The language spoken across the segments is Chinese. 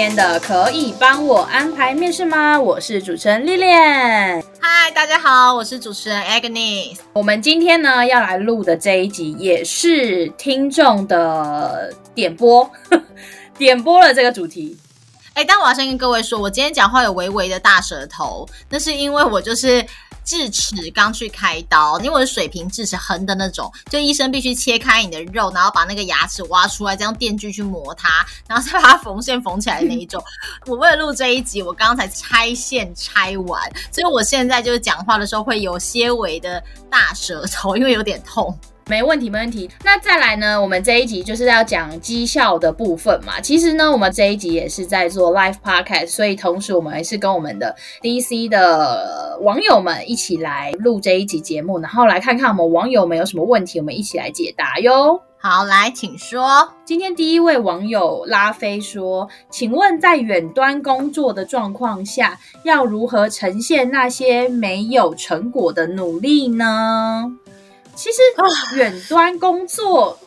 天的可以帮我安排面试吗？我是主持人 Lilian。嗨，大家好，我是主持人 Agnes。我们今天呢要来录的这一集也是听众的点播，点播了这个主题。哎，但我要先跟各位说，我今天讲话有微微的大舌头，那是因为我就是。智齿刚去开刀，因为我是水平智齿横的那种，就医生必须切开你的肉，然后把那个牙齿挖出来，再用电锯去磨它，然后再把它缝线缝起来那一种。我为了录这一集，我刚刚才拆线拆完，所以我现在就是讲话的时候会有些微的大舌头，因为有点痛。没问题，没问题。那再来呢？我们这一集就是要讲绩效的部分嘛。其实呢，我们这一集也是在做 live podcast，所以同时我们还是跟我们的 DC 的网友们一起来录这一集节目，然后来看看我们网友们有什么问题，我们一起来解答哟。好，来，请说。今天第一位网友拉菲说：“请问在远端工作的状况下，要如何呈现那些没有成果的努力呢？”其实远端工作，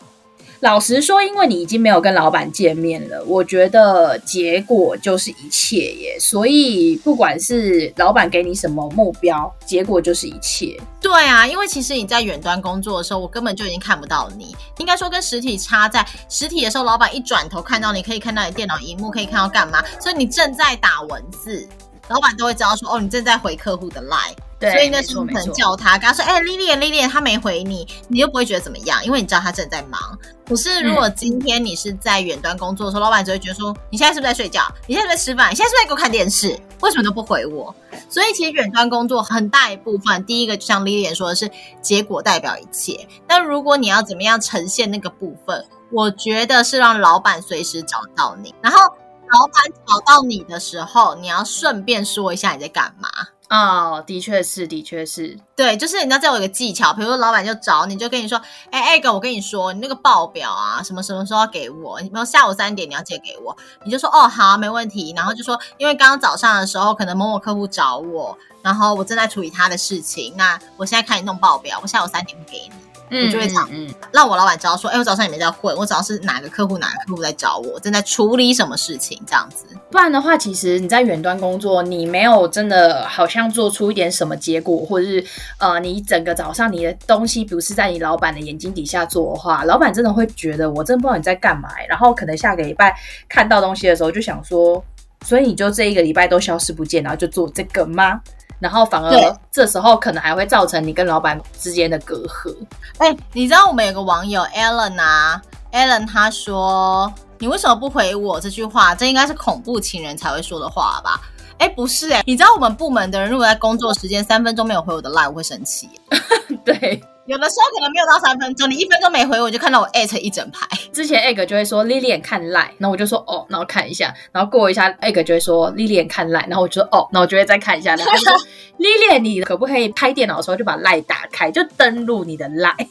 老实说，因为你已经没有跟老板见面了，我觉得结果就是一切耶。所以不管是老板给你什么目标，结果就是一切。对啊，因为其实你在远端工作的时候，我根本就已经看不到你。应该说跟实体差在实体的时候，老板一转头看到你，可以看到你电脑荧幕，可以看到干嘛。所以你正在打文字，老板都会知道说，哦，你正在回客户的 line。对，所以那时候可能叫他，跟他说：“哎，Lilian，Lilian，他没回你，你又不会觉得怎么样，因为你知道他正在忙。可是如果今天你是在远端工作的时候，嗯、老板只会觉得说：你现在是不是在睡觉？你现在在吃饭？你现在是不是在给我看电视？为什么都不回我？所以其实远端工作很大一部分，第一个就像 Lilian 说的是，结果代表一切。但如果你要怎么样呈现那个部分，我觉得是让老板随时找到你，然后老板找到你的时候，你要顺便说一下你在干嘛。”哦，的确是，的确是，对，就是你知道这有一个技巧，比如说老板就找你，就跟你说，哎，哎哥，我跟你说，你那个报表啊，什么什么时候要给我？你比如下午三点你要借给我，你就说，哦，好，没问题。然后就说，因为刚刚早上的时候，可能某某客户找我，然后我正在处理他的事情，那我现在开始弄报表，我下午三点会给你。我就会讲，嗯，让我老板知道说，哎，我早上也没在混，我早上是哪个客户，哪个客户在找我，正在处理什么事情，这样子。不然的话，其实你在远端工作，你没有真的好像做出一点什么结果，或者是呃，你整个早上你的东西不是在你老板的眼睛底下做的话，老板真的会觉得我真的不知道你在干嘛，然后可能下个礼拜看到东西的时候就想说，所以你就这一个礼拜都消失不见，然后就做这个吗？然后反而这时候可能还会造成你跟老板之间的隔阂。哎，你知道我们有个网友 Alan 啊，Alan 他说：“你为什么不回我？”这句话，这应该是恐怖情人才会说的话吧？哎，不是哎，你知道我们部门的人如果在工作时间三分钟没有回我的 line，我会生气。对。有的时候可能没有到三分钟，你一分钟没回我，就看到我艾特一整排。之前 egg 就会说 Lilian 看 line，然后我就说哦，然后看一下，然后过一下 egg 就会说 Lilian 看 line，然后我就说哦，然后我就会再看一下，然后就说 Lilian 你可不可以拍电脑的时候就把 line 打开，就登录你的 line。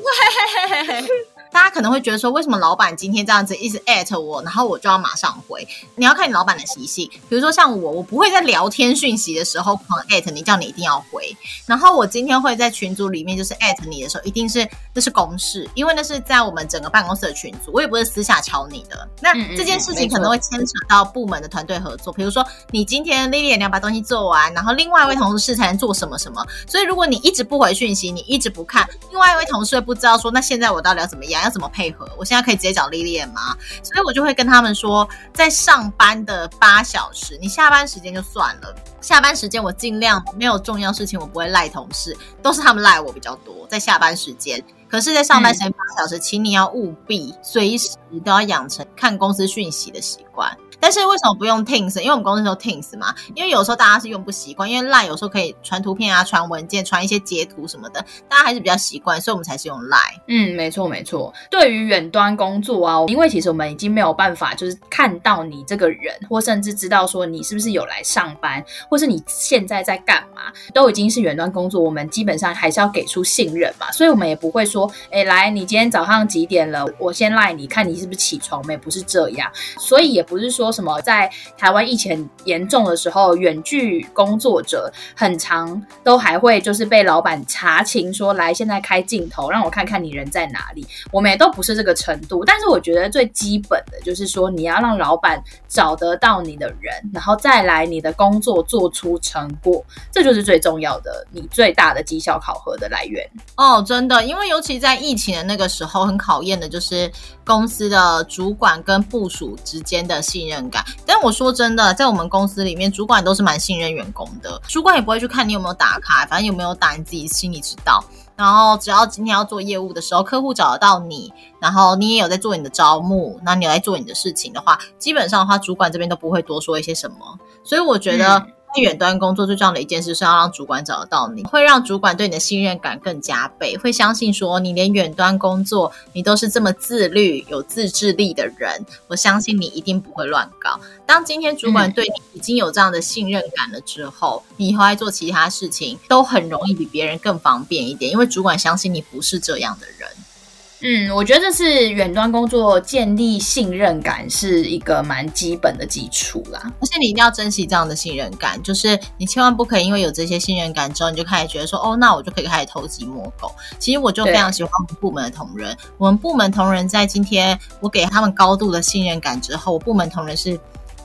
大家可能会觉得说，为什么老板今天这样子一直艾特我，然后我就要马上回？你要看你老板的习性，比如说像我，我不会在聊天讯息的时候狂艾特你，叫你一定要回。然后我今天会在群组里面就是艾特你的时候，一定是那是公事，因为那是在我们整个办公室的群组，我也不是私下敲你的。那这件事情可能会牵扯到部门的团队合作，比如说你今天 Lilian 你要把东西做完，然后另外一位同事才能做什么什么。所以如果你一直不回讯息，你一直不看，另外一位同事会不知道说，那现在我到底要怎么样？要怎么配合？我现在可以直接找 Lilian 吗？所以我就会跟他们说，在上班的八小时，你下班时间就算了。下班时间我尽量没有重要事情，我不会赖同事，都是他们赖我比较多。在下班时间，可是，在上班时间八小时，请你要务必随时都要养成看公司讯息的习惯。但是为什么不用 Teams？因为我们公司有 Teams 嘛。因为有时候大家是用不习惯，因为 Line 有时候可以传图片啊、传文件、传一些截图什么的，大家还是比较习惯，所以我们才是用 Line。嗯，没错没错。对于远端工作啊，因为其实我们已经没有办法，就是看到你这个人，或甚至知道说你是不是有来上班，或是你现在在干嘛，都已经是远端工作，我们基本上还是要给出信任嘛。所以我们也不会说，哎，来，你今天早上几点了？我先赖你看你是不是起床没？不是这样，所以也不是说什么在。台湾疫情严重的时候，远距工作者很长都还会就是被老板查勤说，来，现在开镜头，让我看看你人在哪里。我们也都不是这个程度，但是我觉得最基本的就是说，你要让老板找得到你的人，然后再来你的工作做出成果，这就是最重要的，你最大的绩效考核的来源。哦，真的，因为尤其在疫情的那个时候，很考验的就是公司的主管跟部署之间的信任感。但我说真的，在我们公司里面，主管都是蛮信任员工的。主管也不会去看你有没有打卡，反正有没有打，你自己心里知道。然后只要今天要做业务的时候，客户找得到你，然后你也有在做你的招募，那你来做你的事情的话，基本上的话，主管这边都不会多说一些什么。所以我觉得。在远端工作最重要的一件事是要让主管找得到你，会让主管对你的信任感更加倍，会相信说你连远端工作你都是这么自律、有自制力的人，我相信你一定不会乱搞。当今天主管对你已经有这样的信任感了之后，你以后来做其他事情都很容易比别人更方便一点，因为主管相信你不是这样的人。嗯，我觉得这是远端工作建立信任感是一个蛮基本的基础啦。而且你一定要珍惜这样的信任感，就是你千万不可以因为有这些信任感之后，你就开始觉得说，哦，那我就可以开始偷鸡摸狗。其实我就非常喜欢我们部门的同仁，我们部门同仁在今天我给他们高度的信任感之后，我部门同仁是。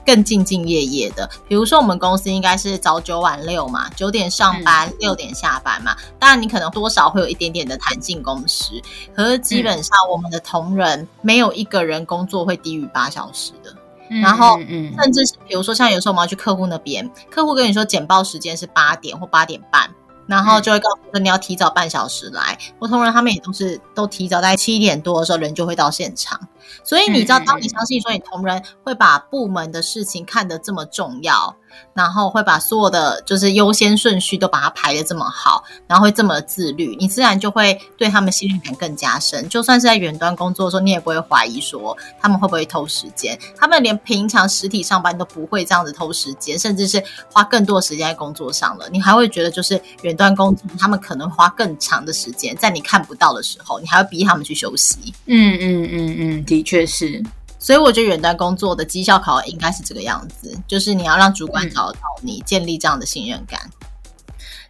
更兢兢业业的，比如说我们公司应该是早九晚六嘛，九点上班，六点下班嘛。当然你可能多少会有一点点的弹性工时，可是基本上我们的同仁没有一个人工作会低于八小时的。然后，甚至是比如说像有时候我们要去客户那边，客户跟你说简报时间是八点或八点半。然后就会告诉说你要提早半小时来，我同仁他们也都是都提早在七点多的时候人就会到现场，所以你知道，当你相信说你同仁会把部门的事情看得这么重要。然后会把所有的就是优先顺序都把它排得这么好，然后会这么自律，你自然就会对他们信任感更加深。就算是在远端工作的时候，你也不会怀疑说他们会不会偷时间。他们连平常实体上班都不会这样子偷时间，甚至是花更多的时间在工作上了。你还会觉得就是远端工作，他们可能花更长的时间在你看不到的时候，你还会逼他们去休息。嗯嗯嗯嗯，的确是。所以我觉得远端工作的绩效考核应该是这个样子，就是你要让主管找到你，建立这样的信任感。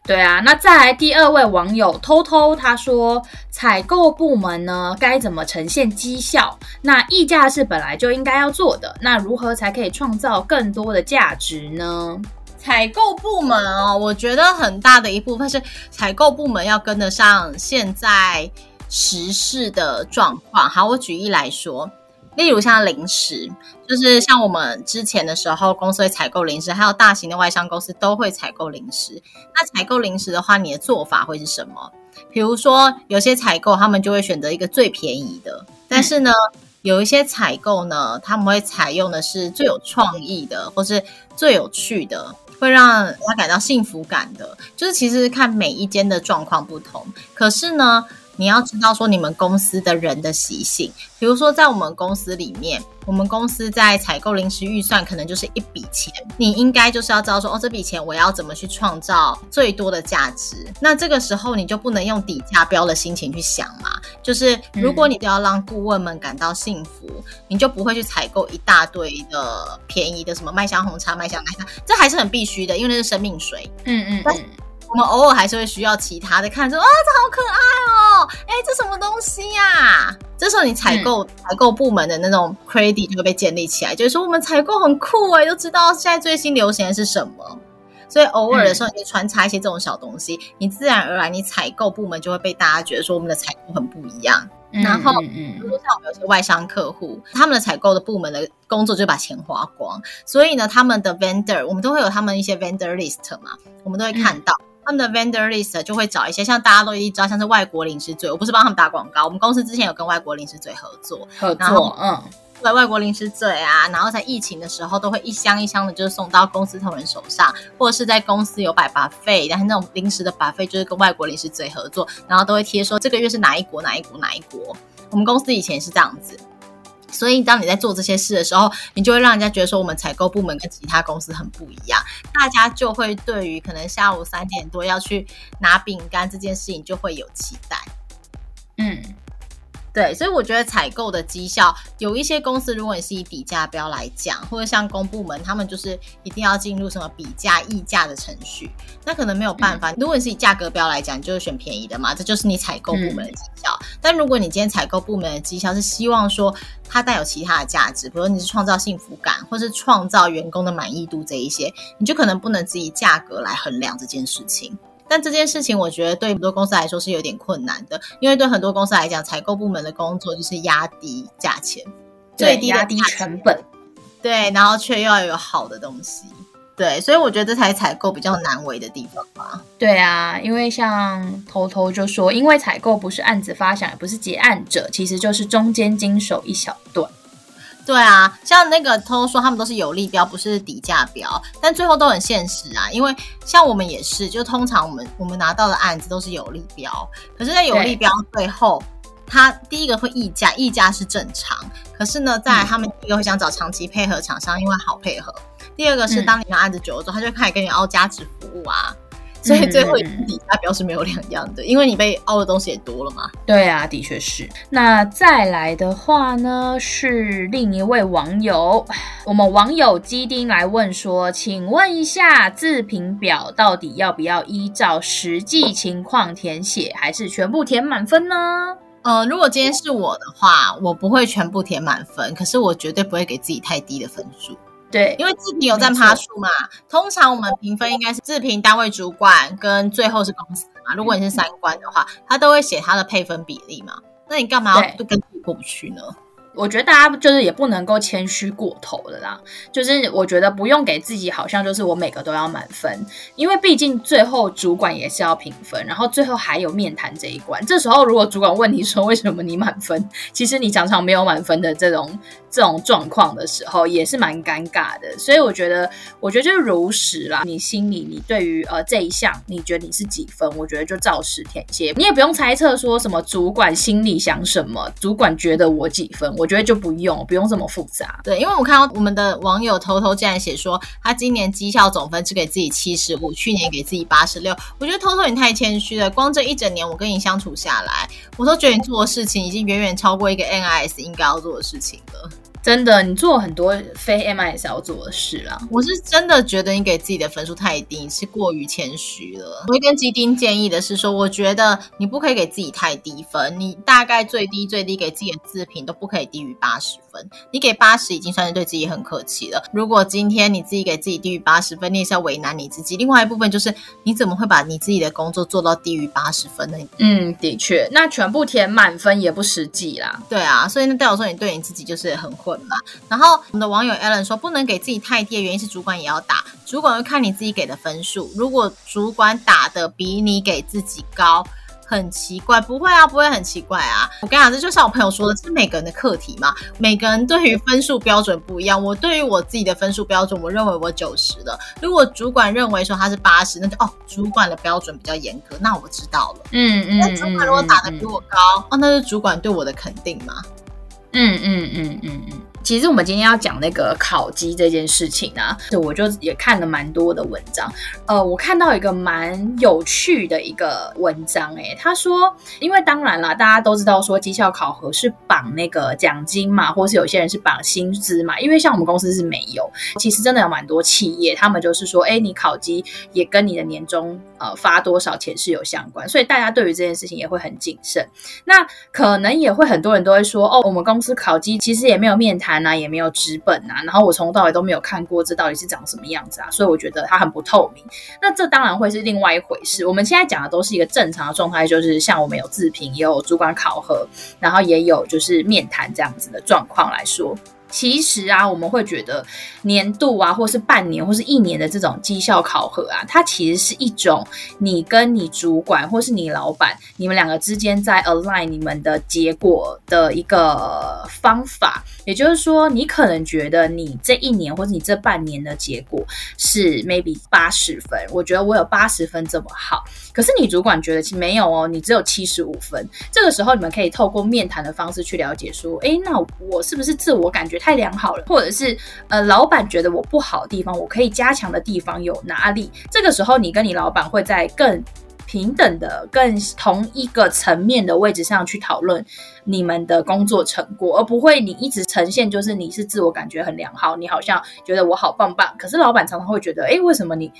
对啊，那再来第二位网友偷偷他说，采购部门呢该怎么呈现绩效？那议价是本来就应该要做的，那如何才可以创造更多的价值呢？采购部门哦，我觉得很大的一部分是采购部门要跟得上现在时事的状况。好，我举例来说。例如像零食，就是像我们之前的时候，公司会采购零食，还有大型的外商公司都会采购零食。那采购零食的话，你的做法会是什么？比如说，有些采购他们就会选择一个最便宜的，但是呢，有一些采购呢，他们会采用的是最有创意的，或是最有趣的，会让他感到幸福感的。就是其实看每一间的状况不同，可是呢。你要知道说你们公司的人的习性，比如说在我们公司里面，我们公司在采购临时预算可能就是一笔钱，你应该就是要知道说哦，这笔钱我要怎么去创造最多的价值。那这个时候你就不能用底价标的心情去想嘛，就是如果你都要让顾问们感到幸福，嗯、你就不会去采购一大堆的便宜的什么麦香红茶、麦香奶茶，这还是很必须的，因为那是生命水。嗯嗯嗯。我们偶尔还是会需要其他的，看说啊，这好可爱哦！哎，这什么东西呀？这时候你采购采购部门的那种 credit 就会被建立起来，就是说我们采购很酷哎，都知道现在最新流行的是什么。所以偶尔的时候，你就穿插一些这种小东西，你自然而然，你采购部门就会被大家觉得说我们的采购很不一样。然后，比如说像我们有些外商客户，他们的采购的部门的工作就把钱花光，所以呢，他们的 vendor 我们都会有他们一些 vendor list 嘛，我们都会看到。他们的 vendor list 就会找一些像大家都一定知道，像是外国零食嘴，我不是帮他们打广告，我们公司之前有跟外国零食嘴合作，合作，嗯，对，外国零食嘴啊，然后在疫情的时候都会一箱一箱的，就是送到公司同仁手上，或者是在公司有摆 buffet，但是那种零食的 buffet 就是跟外国零食嘴合作，然后都会贴说这个月是哪一国哪一国哪一国，我们公司以前是这样子。所以，当你在做这些事的时候，你就会让人家觉得说，我们采购部门跟其他公司很不一样。大家就会对于可能下午三点多要去拿饼干这件事情就会有期待。嗯。对，所以我觉得采购的绩效，有一些公司，如果你是以比价标来讲，或者像公部门，他们就是一定要进入什么比价议价的程序，那可能没有办法。嗯、如果你是以价格标来讲，你就是选便宜的嘛，这就是你采购部门的绩效。嗯、但如果你今天采购部门的绩效是希望说它带有其他的价值，比如你是创造幸福感，或是创造员工的满意度这一些，你就可能不能只以价格来衡量这件事情。但这件事情，我觉得对很多公司来说是有点困难的，因为对很多公司来讲，采购部门的工作就是压低价钱，最低压低成本，对，然后却又要有好的东西，对，所以我觉得这才采购比较难为的地方吧。对啊，因为像偷偷就说，因为采购不是案子发想，也不是结案者，其实就是中间经手一小段。对啊，像那个偷偷说他们都是有利标，不是底价标，但最后都很现实啊。因为像我们也是，就通常我们我们拿到的案子都是有利标，可是，在有利标最后，他第一个会议价，议价是正常。可是呢，在他们第一个会想找长期配合厂商，因为好配合。第二个是当你拿案子久了之后，他就开始跟你凹价值服务啊。所以最后底下标是没有两样的，因为你被凹的东西也多了嘛。对啊，的确是。那再来的话呢，是另一位网友，我们网友基丁来问说，请问一下，自评表到底要不要依照实际情况填写，还是全部填满分呢？呃，如果今天是我的话，我不会全部填满分，可是我绝对不会给自己太低的分数。对，因为自评有占趴数嘛，通常我们评分应该是自评单位主管跟最后是公司嘛。如果你是三观的话，他都会写他的配分比例嘛。那你干嘛要跟自己过不去呢？我觉得大家就是也不能够谦虚过头了啦，就是我觉得不用给自己好像就是我每个都要满分，因为毕竟最后主管也是要评分，然后最后还有面谈这一关。这时候如果主管问你说为什么你满分，其实你常常没有满分的这种这种状况的时候，也是蛮尴尬的。所以我觉得，我觉得就是如实啦，你心里你对于呃这一项你觉得你是几分，我觉得就照实填写，你也不用猜测说什么主管心里想什么，主管觉得我几分，我。我觉得就不用，不用这么复杂。对，因为我看到我们的网友偷偷竟然写说，他今年绩效总分只给自己七十五，去年给自己八十六。我觉得偷偷你太谦虚了。光这一整年我跟你相处下来，我都觉得你做的事情已经远远超过一个 NIS 应该要做的事情了。真的，你做很多非 MIS 要做的事啦。我是真的觉得你给自己的分数太低，是过于谦虚了。我会跟基丁建议的是说，我觉得你不可以给自己太低分，你大概最低最低给自己的自评都不可以低于八十分。你给八十已经算是对自己很客气了。如果今天你自己给自己低于八十分，你也是要为难你自己。另外一部分就是，你怎么会把你自己的工作做到低于八十分呢？嗯，的确，那全部填满分也不实际啦。对啊，所以那代表说你对你自己就是很混。然后我们的网友 Alan 说，不能给自己太低的原因是主管也要打，主管会看你自己给的分数。如果主管打的比你给自己高，很奇怪，不会啊，不会很奇怪啊。我跟你讲，这就像我朋友说的，是每个人的课题嘛，每个人对于分数标准不一样。我对于我自己的分数标准，我认为我九十了。如果主管认为说他是八十，那就哦，主管的标准比较严格，那我知道了。嗯嗯。那主管如果打的比我高，嗯嗯嗯、哦，那是主管对我的肯定嘛。嗯嗯嗯嗯嗯。其实我们今天要讲那个考绩这件事情啊，我就也看了蛮多的文章。呃，我看到一个蛮有趣的一个文章，诶，他说，因为当然啦，大家都知道说绩效考核是绑那个奖金嘛，或是有些人是绑薪资嘛。因为像我们公司是没有，其实真的有蛮多企业，他们就是说，诶，你考绩也跟你的年终呃发多少钱是有相关，所以大家对于这件事情也会很谨慎。那可能也会很多人都会说，哦，我们公司考绩其实也没有面谈。啊也没有纸本啊，然后我从头到尾都没有看过这到底是长什么样子啊，所以我觉得它很不透明。那这当然会是另外一回事。我们现在讲的都是一个正常的状态，就是像我们有自评，也有主管考核，然后也有就是面谈这样子的状况来说。其实啊，我们会觉得年度啊，或是半年，或是一年的这种绩效考核啊，它其实是一种你跟你主管或是你老板，你们两个之间在 align 你们的结果的一个方法。也就是说，你可能觉得你这一年或者你这半年的结果是 maybe 八十分，我觉得我有八十分这么好，可是你主管觉得其实没有哦，你只有七十五分。这个时候，你们可以透过面谈的方式去了解说，诶，那我是不是自我感觉太良好了，或者是呃，老板觉得我不好的地方，我可以加强的地方有哪里？这个时候，你跟你老板会在更平等的、更同一个层面的位置上去讨论你们的工作成果，而不会你一直呈现就是你是自我感觉很良好，你好像觉得我好棒棒，可是老板常常会觉得，诶，为什么你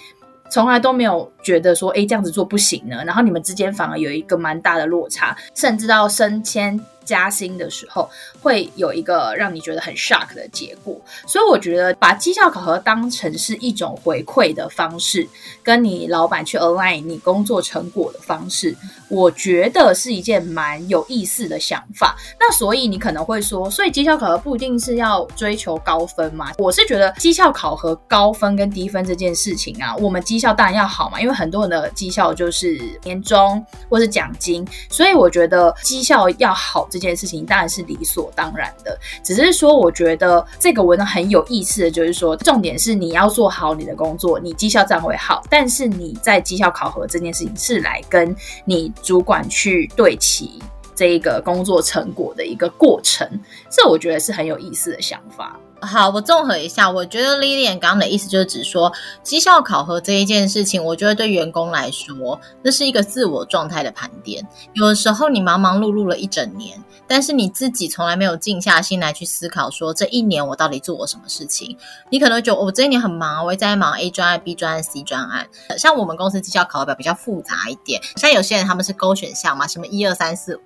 从来都没有觉得说，诶，这样子做不行呢？然后你们之间反而有一个蛮大的落差，甚至到升迁。加薪的时候会有一个让你觉得很 shock 的结果，所以我觉得把绩效考核当成是一种回馈的方式，跟你老板去 align 你工作成果的方式，我觉得是一件蛮有意思的想法。那所以你可能会说，所以绩效考核不一定是要追求高分嘛？我是觉得绩效考核高分跟低分这件事情啊，我们绩效当然要好嘛，因为很多人的绩效就是年终或是奖金，所以我觉得绩效要好。这件事情当然是理所当然的，只是说我觉得这个文章很有意思的就是说，重点是你要做好你的工作，你绩效站会好。但是你在绩效考核这件事情是来跟你主管去对齐这一个工作成果的一个过程，这我觉得是很有意思的想法。好，我综合一下，我觉得 Lilian 刚刚的意思就是指说，绩效考核这一件事情，我觉得对员工来说，那是一个自我状态的盘点。有的时候你忙忙碌碌了一整年，但是你自己从来没有静下心来去思考，说这一年我到底做了什么事情。你可能觉得我这一年很忙，我一直在忙 A 专案、B 专案、C 专案。像我们公司绩效考核表比较复杂一点，像有些人他们是勾选项嘛，什么一二三四五，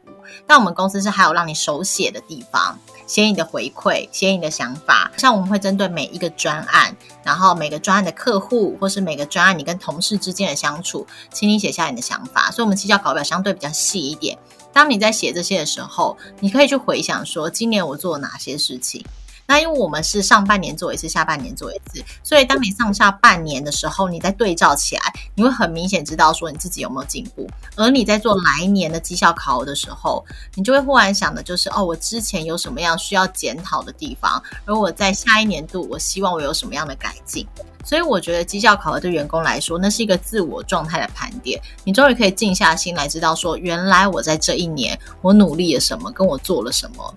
但我们公司是还有让你手写的地方。写你的回馈，写你的想法。像我们会针对每一个专案，然后每个专案的客户，或是每个专案你跟同事之间的相处，请你写下你的想法。所以，我们绩效考表相对比较细一点。当你在写这些的时候，你可以去回想说，今年我做了哪些事情。那因为我们是上半年做一次，下半年做一次，所以当你上下半年的时候，你再对照起来，你会很明显知道说你自己有没有进步。而你在做来年的绩效考核的时候，你就会忽然想的就是，哦，我之前有什么样需要检讨的地方，而我在下一年度，我希望我有什么样的改进。所以我觉得绩效考核对员工来说，那是一个自我状态的盘点。你终于可以静下心来，知道说，原来我在这一年我努力了什么，跟我做了什么。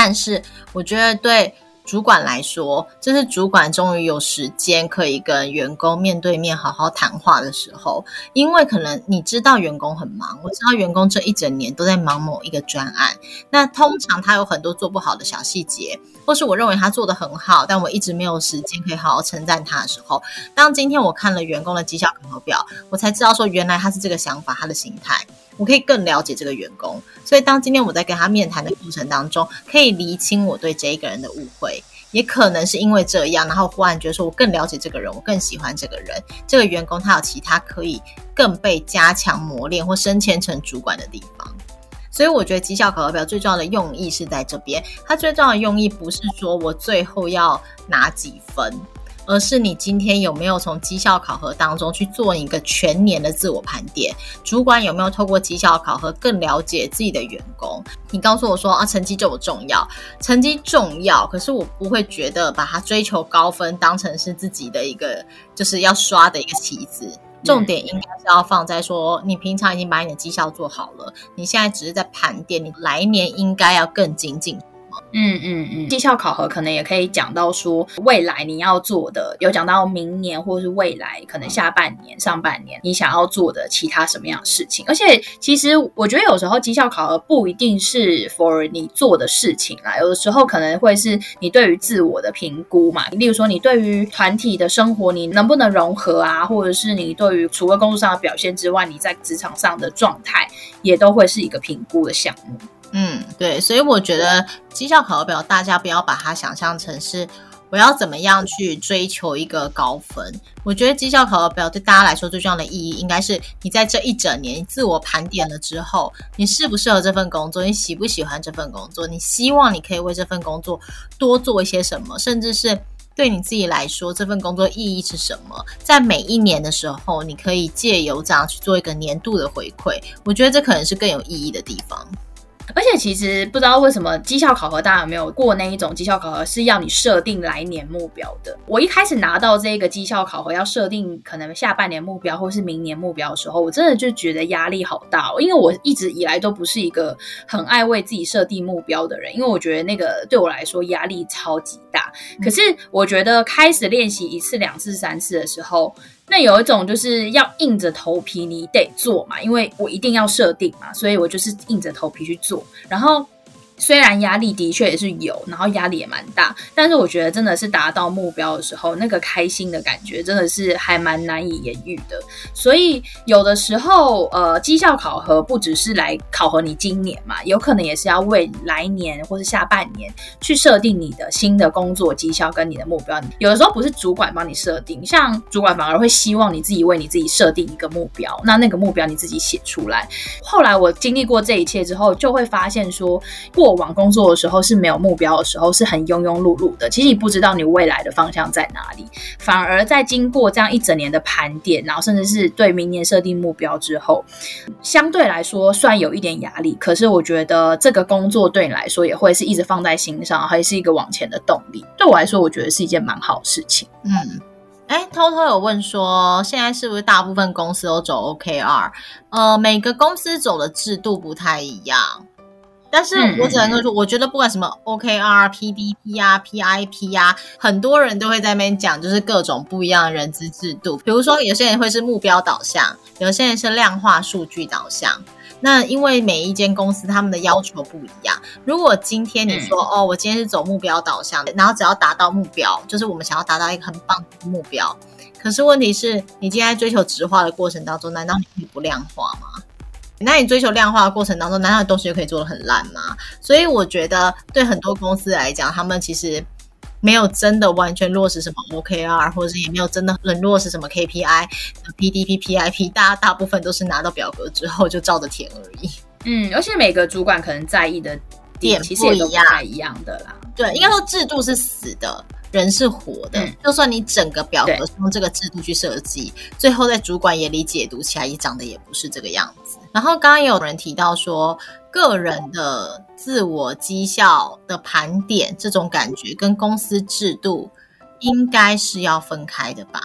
但是我觉得对主管来说，这是主管终于有时间可以跟员工面对面好好谈话的时候。因为可能你知道员工很忙，我知道员工这一整年都在忙某一个专案。那通常他有很多做不好的小细节，或是我认为他做得很好，但我一直没有时间可以好好称赞他的时候。当今天我看了员工的绩效考核表，我才知道说原来他是这个想法，他的心态。我可以更了解这个员工，所以当今天我在跟他面谈的过程当中，可以厘清我对这一个人的误会，也可能是因为这样，然后忽然觉得说我更了解这个人，我更喜欢这个人，这个员工他有其他可以更被加强磨练或升迁成主管的地方，所以我觉得绩效考核表最重要的用意是在这边，它最重要的用意不是说我最后要拿几分。而是你今天有没有从绩效考核当中去做一个全年的自我盘点？主管有没有透过绩效考核更了解自己的员工？你告诉我说啊，成绩这么重要，成绩重要，可是我不会觉得把它追求高分当成是自己的一个就是要刷的一个棋子。重点应该是要放在说，你平常已经把你的绩效做好了，你现在只是在盘点，你来年应该要更精进。嗯嗯嗯，绩效考核可能也可以讲到说，未来你要做的，有讲到明年或者是未来可能下半年、上半年你想要做的其他什么样的事情。而且其实我觉得有时候绩效考核不一定是 for 你做的事情啦，有的时候可能会是你对于自我的评估嘛。例如说你对于团体的生活你能不能融合啊，或者是你对于除了工作上的表现之外，你在职场上的状态也都会是一个评估的项目。嗯，对，所以我觉得绩效考核表，大家不要把它想象成是我要怎么样去追求一个高分？我觉得绩效考核表对大家来说最重要的意义，应该是你在这一整年自我盘点了之后，你适不适合这份工作，你喜不喜欢这份工作，你希望你可以为这份工作多做一些什么，甚至是对你自己来说，这份工作意义是什么？在每一年的时候，你可以借由这样去做一个年度的回馈，我觉得这可能是更有意义的地方。而且其实不知道为什么绩效考核，大家有没有过那一种绩效考核是要你设定来年目标的？我一开始拿到这个绩效考核要设定可能下半年目标或是明年目标的时候，我真的就觉得压力好大哦，因为我一直以来都不是一个很爱为自己设定目标的人，因为我觉得那个对我来说压力超级大。可是我觉得开始练习一次、两次、三次的时候。那有一种就是要硬着头皮，你得做嘛，因为我一定要设定嘛，所以我就是硬着头皮去做，然后。虽然压力的确也是有，然后压力也蛮大，但是我觉得真的是达到目标的时候，那个开心的感觉真的是还蛮难以言喻的。所以有的时候，呃，绩效考核不只是来考核你今年嘛，有可能也是要为来年或是下半年去设定你的新的工作绩效跟你的目标。有的时候不是主管帮你设定，像主管反而会希望你自己为你自己设定一个目标，那那个目标你自己写出来。后来我经历过这一切之后，就会发现说过。过往工作的时候是没有目标的时候，是很庸庸碌碌的。其实你不知道你未来的方向在哪里，反而在经过这样一整年的盘点，然后甚至是对明年设定目标之后，相对来说算有一点压力。可是我觉得这个工作对你来说也会是一直放在心上，还是一个往前的动力。对我来说，我觉得是一件蛮好的事情。嗯，哎，偷偷有问说，现在是不是大部分公司都走 OKR？呃，每个公司走的制度不太一样。但是我只能说，我觉得不管什么 OKR、PDP 啊、PIP 啊，很多人都会在那边讲，就是各种不一样的人资制度。比如说，有些人会是目标导向，有些人是量化数据导向。那因为每一间公司他们的要求不一样。如果今天你说哦，我今天是走目标导向的，然后只要达到目标，就是我们想要达到一个很棒的目标。可是问题是，你今天在追求直化的过程当中，难道你可以不量化吗？那你追求量化的过程当中，难道东西就可以做的很烂吗？所以我觉得，对很多公司来讲，他们其实没有真的完全落实什么 OKR，或者是也没有真的很落实什么 KPI、PDP、PIP，大家大部分都是拿到表格之后就照着填而已。嗯，而且每个主管可能在意的点其实也都不太一样的啦。对，应该说制度是死的。人是活的，嗯、就算你整个表格用这个制度去设计，最后在主管眼里解读起来也长得也不是这个样子。然后刚刚也有人提到说，个人的自我绩效的盘点这种感觉跟公司制度应该是要分开的吧？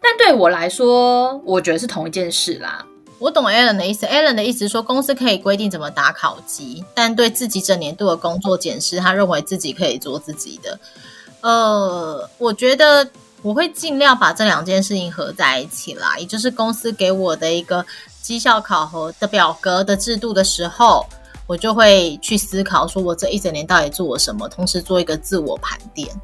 但对我来说，我觉得是同一件事啦。我懂 Alan 的意思，Alan 的意思是说，公司可以规定怎么打考绩，但对自己整年度的工作检视，他认为自己可以做自己的。呃，我觉得我会尽量把这两件事情合在一起啦，也就是公司给我的一个绩效考核的表格的制度的时候，我就会去思考说，我这一整年到底做了什么，同时做一个自我盘点。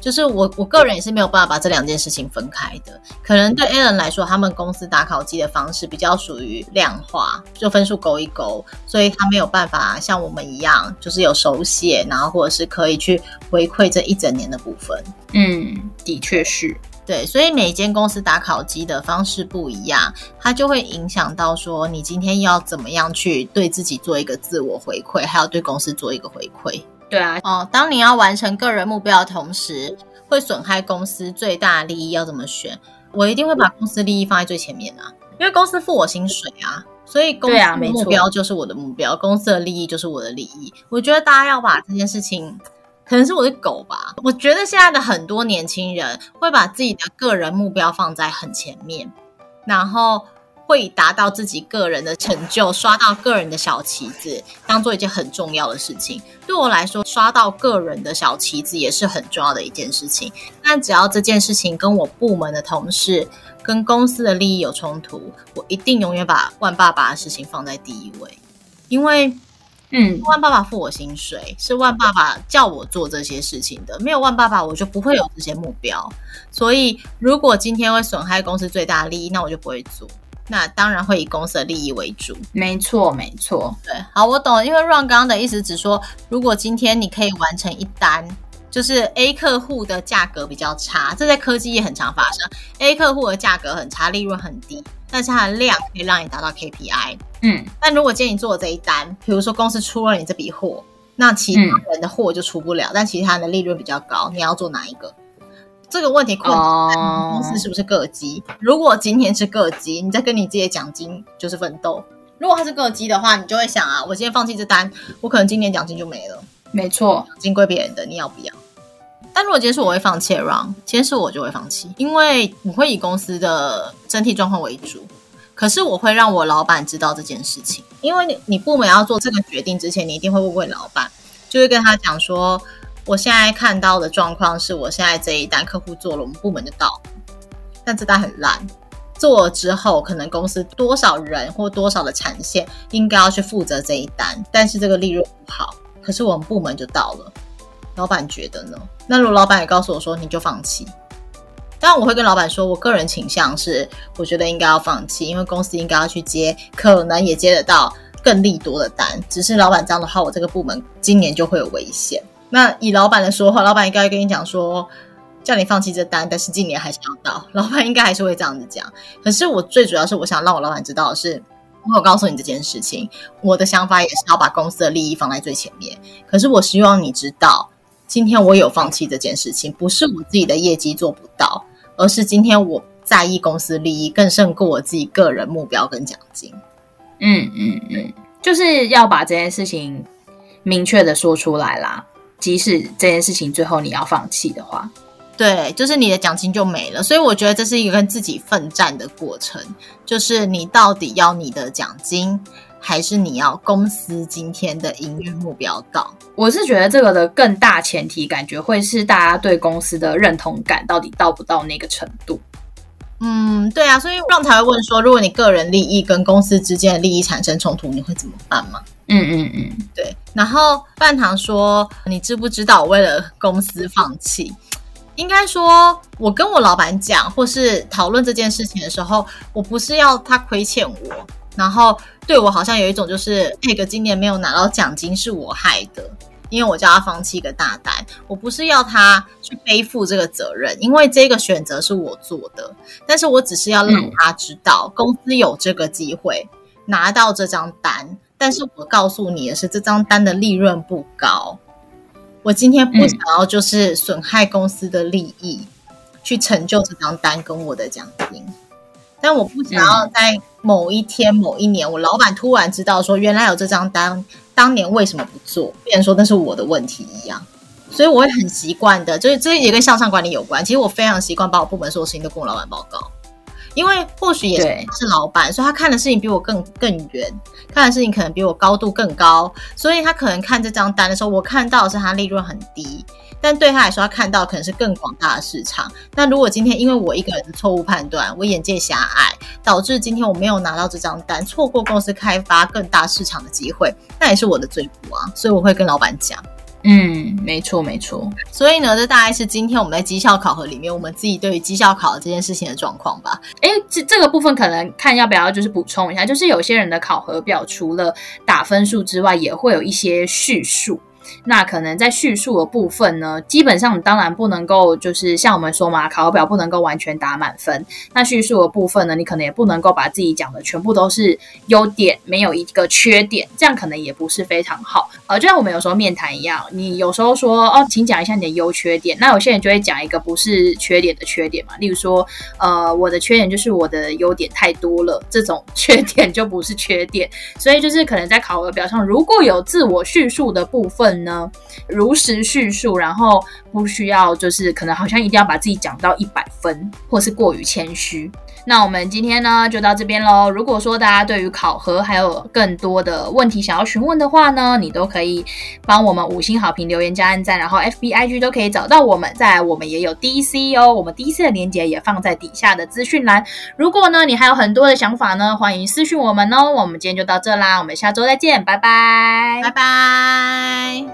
就是我我个人也是没有办法把这两件事情分开的。可能对 Alan 来说，他们公司打考绩的方式比较属于量化，就分数勾一勾，所以他没有办法像我们一样，就是有手写，然后或者是可以去回馈这一整年的部分。嗯，的确是。对，所以每间公司打烤鸡的方式不一样，它就会影响到说你今天要怎么样去对自己做一个自我回馈，还要对公司做一个回馈。对啊，哦，当你要完成个人目标的同时，会损害公司最大利益，要怎么选？我一定会把公司利益放在最前面啊，因为公司付我薪水啊，所以公司的目标就是我的目标，公司的利益就是我的利益。我觉得大家要把这件事情，可能是我的狗吧，我觉得现在的很多年轻人会把自己的个人目标放在很前面，然后。会达到自己个人的成就，刷到个人的小旗子，当做一件很重要的事情。对我来说，刷到个人的小旗子也是很重要的一件事情。但只要这件事情跟我部门的同事、跟公司的利益有冲突，我一定永远把万爸爸的事情放在第一位。因为，嗯，万爸爸付我薪水，是万爸爸叫我做这些事情的。没有万爸爸，我就不会有这些目标。所以，如果今天会损害公司最大利益，那我就不会做。那当然会以公司的利益为主，没错没错。对，好，我懂了。因为 Ron 刚刚的意思只说，如果今天你可以完成一单，就是 A 客户的价格比较差，这在科技业很常发生。A 客户的价格很差，利润很低，但是它的量可以让你达到 KPI。嗯，但如果今天你做了这一单，比如说公司出了你这笔货，那其他人的货就出不了，嗯、但其他人的利润比较高，你要做哪一个？这个问题困难，公司是不是个机？哦、如果今天是个机，你在跟你自己的奖金就是奋斗；如果它是个机的话，你就会想啊，我今天放弃这单，我可能今年奖金就没了。没错，奖金归别人的，你要不要？但如果今天是我会放弃，run，今天是我就会放弃，因为我会以公司的整体状况为主。可是我会让我老板知道这件事情，因为你你部门要做这个决定之前，你一定会问问老板，就会跟他讲说。我现在看到的状况是，我现在这一单客户做了，我们部门就到，但这单很烂。做了之后，可能公司多少人或多少的产线应该要去负责这一单，但是这个利润不好，可是我们部门就到了。老板觉得呢？那如果老板也告诉我说，你就放弃。当然我会跟老板说，我个人倾向是，我觉得应该要放弃，因为公司应该要去接，可能也接得到更利多的单。只是老板这样的话，我这个部门今年就会有危险。那以老板的说话，老板应该会跟你讲说，叫你放弃这单，但是今年还是要到。老板应该还是会这样子讲。可是我最主要是我想让我老板知道的是，我有告诉你这件事情，我的想法也是要把公司的利益放在最前面。可是我希望你知道，今天我有放弃这件事情，不是我自己的业绩做不到，而是今天我在意公司利益更胜过我自己个人目标跟奖金。嗯嗯嗯，就是要把这件事情明确的说出来啦。即使这件事情最后你要放弃的话，对，就是你的奖金就没了。所以我觉得这是一个跟自己奋战的过程，就是你到底要你的奖金，还是你要公司今天的营运目标到？我是觉得这个的更大前提，感觉会是大家对公司的认同感到底到不到那个程度。嗯，对啊，所以让才会问说，如果你个人利益跟公司之间的利益产生冲突，你会怎么办吗？嗯嗯嗯，对。然后半糖说：“你知不知道我为了公司放弃？应该说，我跟我老板讲，或是讨论这件事情的时候，我不是要他亏欠我，然后对我好像有一种就是那个今年没有拿到奖金是我害的。”因为我叫他放弃一个大单，我不是要他去背负这个责任，因为这个选择是我做的，但是我只是要让他知道，公司有这个机会拿到这张单，但是我告诉你的是，这张单的利润不高，我今天不想要就是损害公司的利益，去成就这张单跟我的奖金，但我不想要在某一天某一年，我老板突然知道说，原来有这张单。当年为什么不做？别人说那是我的问题一样，所以我会很习惯的，就是这也跟向上管理有关。其实我非常习惯把我部门所有事情都跟我老板报告，因为或许也是老板，所以他看的事情比我更更远，看的事情可能比我高度更高，所以他可能看这张单的时候，我看到的是他利润很低。但对他来说，他看到可能是更广大的市场。那如果今天因为我一个人的错误判断，我眼界狭隘，导致今天我没有拿到这张单，错过公司开发更大市场的机会，那也是我的罪过啊。所以我会跟老板讲。嗯，没错没错。所以呢，这大概是今天我们在绩效考核里面，我们自己对于绩效考核这件事情的状况吧。诶，这这个部分可能看要不要就是补充一下，就是有些人的考核表除了打分数之外，也会有一些叙述。那可能在叙述的部分呢，基本上当然不能够，就是像我们说嘛，考核表不能够完全打满分。那叙述的部分呢，你可能也不能够把自己讲的全部都是优点，没有一个缺点，这样可能也不是非常好。呃，就像我们有时候面谈一样，你有时候说哦，请讲一下你的优缺点，那有些人就会讲一个不是缺点的缺点嘛，例如说，呃，我的缺点就是我的优点太多了，这种缺点就不是缺点。所以就是可能在考核表上，如果有自我叙述的部分。呢，如实叙述，然后不需要就是可能好像一定要把自己讲到一百分，或是过于谦虚。那我们今天呢就到这边喽。如果说大家对于考核还有更多的问题想要询问的话呢，你都可以帮我们五星好评留言加按赞，然后 FBIG 都可以找到我们。再来我们也有 DC 哦，我们 DC 的链接也放在底下的资讯栏。如果呢你还有很多的想法呢，欢迎私讯我们哦。我们今天就到这啦，我们下周再见，拜拜，拜拜。